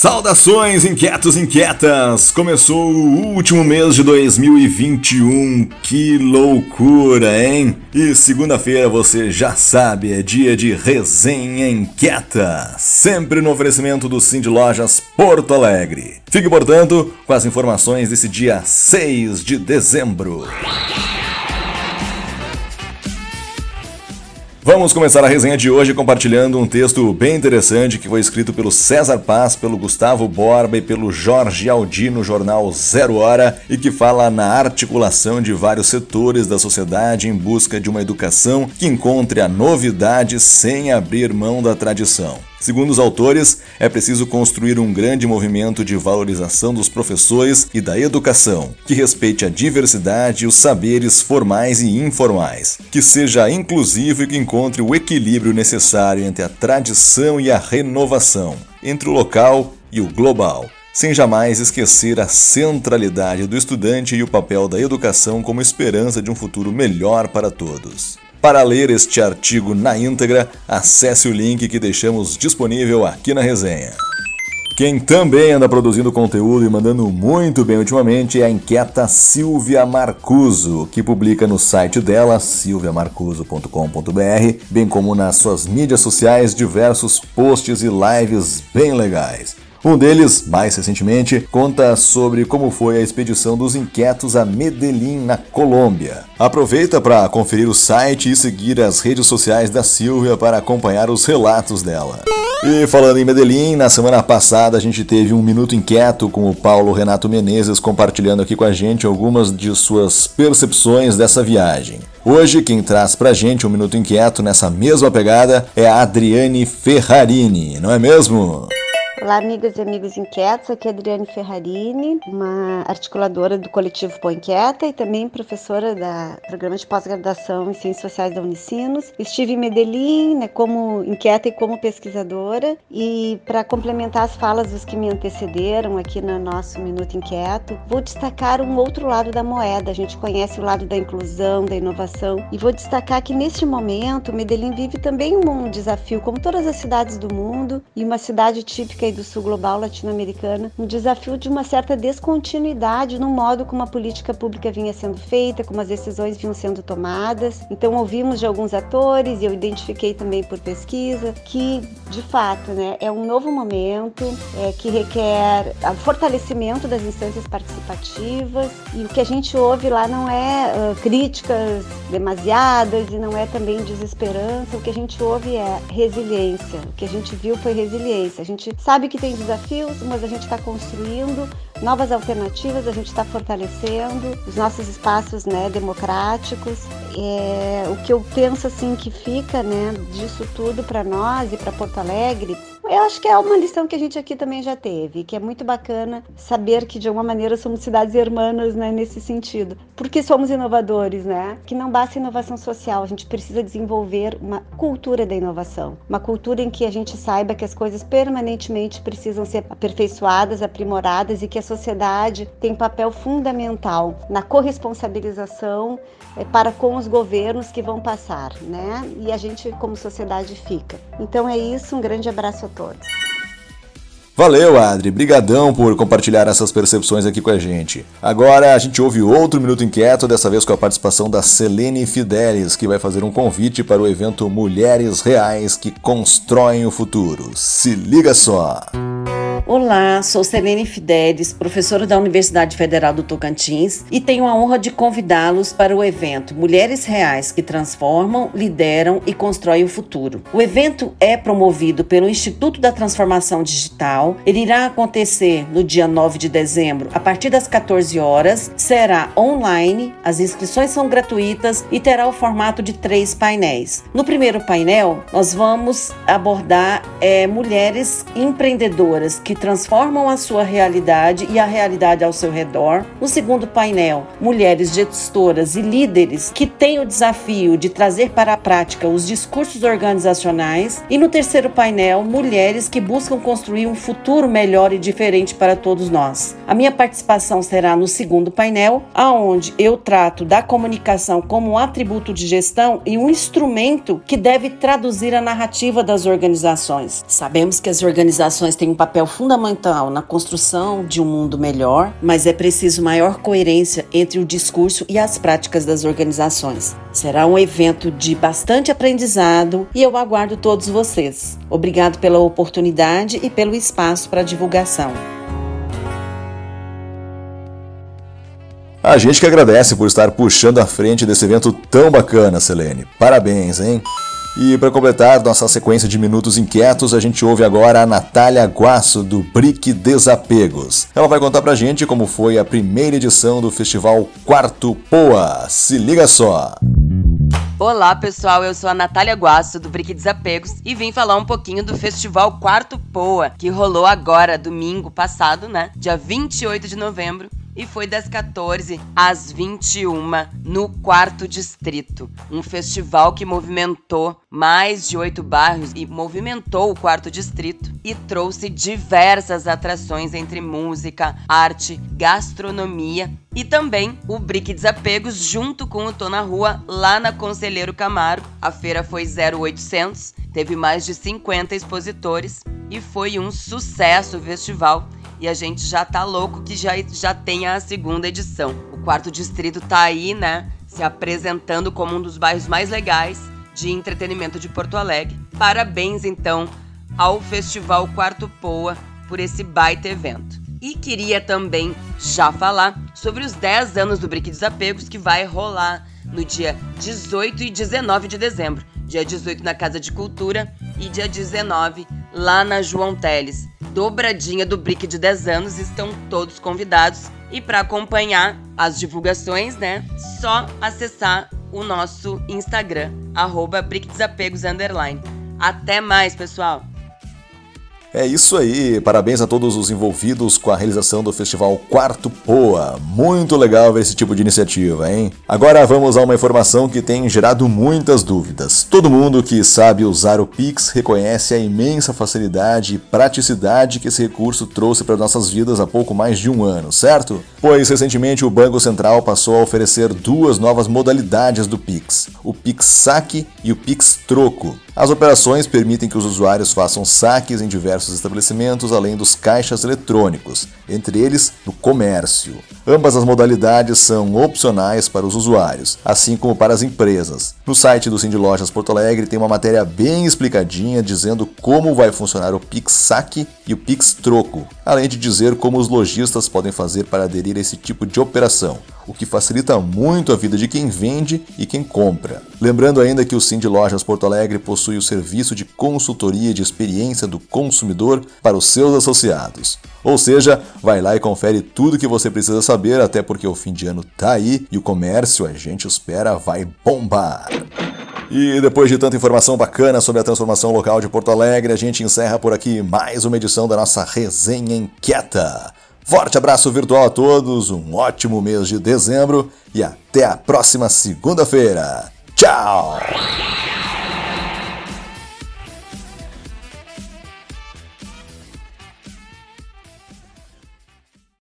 Saudações, inquietos inquietas! Começou o último mês de 2021, que loucura, hein? E segunda-feira você já sabe, é dia de resenha inquieta, sempre no oferecimento do Cindy Lojas Porto Alegre. Fique, portanto, com as informações desse dia 6 de dezembro. Vamos começar a resenha de hoje compartilhando um texto bem interessante que foi escrito pelo César Paz, pelo Gustavo Borba e pelo Jorge Aldi no jornal Zero Hora e que fala na articulação de vários setores da sociedade em busca de uma educação que encontre a novidade sem abrir mão da tradição. Segundo os autores, é preciso construir um grande movimento de valorização dos professores e da educação, que respeite a diversidade e os saberes formais e informais, que seja inclusivo e que encontre o equilíbrio necessário entre a tradição e a renovação, entre o local e o global sem jamais esquecer a centralidade do estudante e o papel da educação como esperança de um futuro melhor para todos. Para ler este artigo na íntegra, acesse o link que deixamos disponível aqui na resenha. Quem também anda produzindo conteúdo e mandando muito bem ultimamente é a inquieta Silvia Marcuso, que publica no site dela, silviamarcuso.com.br, bem como nas suas mídias sociais diversos posts e lives bem legais. Um deles, mais recentemente, conta sobre como foi a expedição dos inquietos a Medellín, na Colômbia. Aproveita para conferir o site e seguir as redes sociais da Silvia para acompanhar os relatos dela. E falando em Medellín, na semana passada a gente teve um Minuto Inquieto com o Paulo Renato Menezes compartilhando aqui com a gente algumas de suas percepções dessa viagem. Hoje, quem traz pra gente um Minuto Inquieto nessa mesma pegada é a Adriane Ferrarini, não é mesmo? Olá, amigas e amigos inquietos. Aqui é Adriane Ferrarini, uma articuladora do coletivo Põe Inquieta e também professora da programa de pós-graduação em Ciências Sociais da Unicinos. Estive em Medellín né, como inquieta e como pesquisadora. E para complementar as falas dos que me antecederam aqui no nosso Minuto Inquieto, vou destacar um outro lado da moeda. A gente conhece o lado da inclusão, da inovação. E vou destacar que neste momento, Medellín vive também um desafio, como todas as cidades do mundo, e uma cidade típica do Sul Global Latino-Americana, um desafio de uma certa descontinuidade no modo como a política pública vinha sendo feita, como as decisões vinham sendo tomadas. Então ouvimos de alguns atores e eu identifiquei também por pesquisa que, de fato, né, é um novo momento é, que requer o fortalecimento das instâncias participativas e o que a gente ouve lá não é uh, críticas demasiadas e não é também desesperança. O que a gente ouve é resiliência. O que a gente viu foi resiliência. A gente sabe sabe que tem desafios, mas a gente está construindo novas alternativas, a gente está fortalecendo os nossos espaços né, democráticos. É, o que eu penso assim que fica né, disso tudo para nós e para Porto Alegre eu acho que é uma lição que a gente aqui também já teve, que é muito bacana saber que de alguma maneira somos cidades irmãs, né, nesse sentido. Porque somos inovadores, né? Que não basta inovação social, a gente precisa desenvolver uma cultura da inovação, uma cultura em que a gente saiba que as coisas permanentemente precisam ser aperfeiçoadas, aprimoradas e que a sociedade tem papel fundamental na corresponsabilização é, para com os governos que vão passar, né? E a gente como sociedade fica. Então é isso, um grande abraço a todos todos. Valeu, Adri. Brigadão por compartilhar essas percepções aqui com a gente. Agora a gente ouve outro Minuto Inquieto, dessa vez com a participação da Selene Fidelis, que vai fazer um convite para o evento Mulheres Reais que Constroem o Futuro. Se liga só! Olá, sou Selene Fidelis, professora da Universidade Federal do Tocantins e tenho a honra de convidá-los para o evento Mulheres Reais que Transformam, Lideram e Constroem o Futuro. O evento é promovido pelo Instituto da Transformação Digital. Ele irá acontecer no dia 9 de dezembro, a partir das 14 horas. Será online, as inscrições são gratuitas e terá o formato de três painéis. No primeiro painel, nós vamos abordar é, mulheres empreendedoras que que transformam a sua realidade e a realidade ao seu redor. No segundo painel, mulheres gestoras e líderes que têm o desafio de trazer para a prática os discursos organizacionais. E no terceiro painel, mulheres que buscam construir um futuro melhor e diferente para todos nós. A minha participação será no segundo painel, aonde eu trato da comunicação como um atributo de gestão e um instrumento que deve traduzir a narrativa das organizações. Sabemos que as organizações têm um papel fundamental na construção de um mundo melhor, mas é preciso maior coerência entre o discurso e as práticas das organizações. Será um evento de bastante aprendizado e eu aguardo todos vocês. Obrigado pela oportunidade e pelo espaço para divulgação. A gente que agradece por estar puxando a frente desse evento tão bacana, Selene. Parabéns, hein? E para completar nossa sequência de minutos inquietos, a gente ouve agora a Natália Guasso do Brick Desapegos. Ela vai contar pra gente como foi a primeira edição do festival Quarto Poa. Se liga só! Olá pessoal, eu sou a Natália Guasso do Brick Desapegos e vim falar um pouquinho do Festival Quarto Poa, que rolou agora, domingo passado, né? Dia 28 de novembro, e foi das 14 às 21 no quarto distrito. Um festival que movimentou mais de oito bairros e movimentou o quarto distrito e trouxe diversas atrações entre música, arte, gastronomia e também o Brick Desapegos junto com o Tô na Rua lá na Conselheiro Camaro. A feira foi 0800, teve mais de 50 expositores e foi um sucesso o festival e a gente já tá louco que já, já tenha a segunda edição. O quarto distrito tá aí, né? Se apresentando como um dos bairros mais legais de entretenimento de Porto Alegre. Parabéns, então, ao Festival Quarto Poa por esse baita evento. E queria também já falar sobre os 10 anos do Brick Desapegos que vai rolar no dia 18 e 19 de dezembro. Dia 18 na Casa de Cultura e dia 19 lá na João Teles dobradinha do Brick de 10 anos, estão todos convidados. E para acompanhar as divulgações, né, só acessar o nosso Instagram, arroba Brickdesapegos Até mais, pessoal! É isso aí, parabéns a todos os envolvidos com a realização do festival Quarto Poa. Muito legal ver esse tipo de iniciativa, hein? Agora vamos a uma informação que tem gerado muitas dúvidas. Todo mundo que sabe usar o Pix reconhece a imensa facilidade e praticidade que esse recurso trouxe para nossas vidas há pouco mais de um ano, certo? Pois recentemente o Banco Central passou a oferecer duas novas modalidades do Pix: o Pix Saque e o Pix Troco. As operações permitem que os usuários façam saques em diversos estabelecimentos, além dos caixas eletrônicos, entre eles no comércio. Ambas as modalidades são opcionais para os usuários, assim como para as empresas. No site do Cindy Lojas Porto Alegre tem uma matéria bem explicadinha dizendo como vai funcionar o Pix Saque e o Pix Troco, além de dizer como os lojistas podem fazer para aderir a esse tipo de operação o que facilita muito a vida de quem vende e quem compra. Lembrando ainda que o Cindy Lojas Porto Alegre possui o serviço de consultoria de experiência do consumidor para os seus associados. Ou seja, vai lá e confere tudo que você precisa saber, até porque o fim de ano tá aí e o comércio, a gente espera, vai bombar. E depois de tanta informação bacana sobre a transformação local de Porto Alegre, a gente encerra por aqui mais uma edição da nossa Resenha Inquieta. Forte abraço virtual a todos, um ótimo mês de dezembro e até a próxima segunda-feira. Tchau!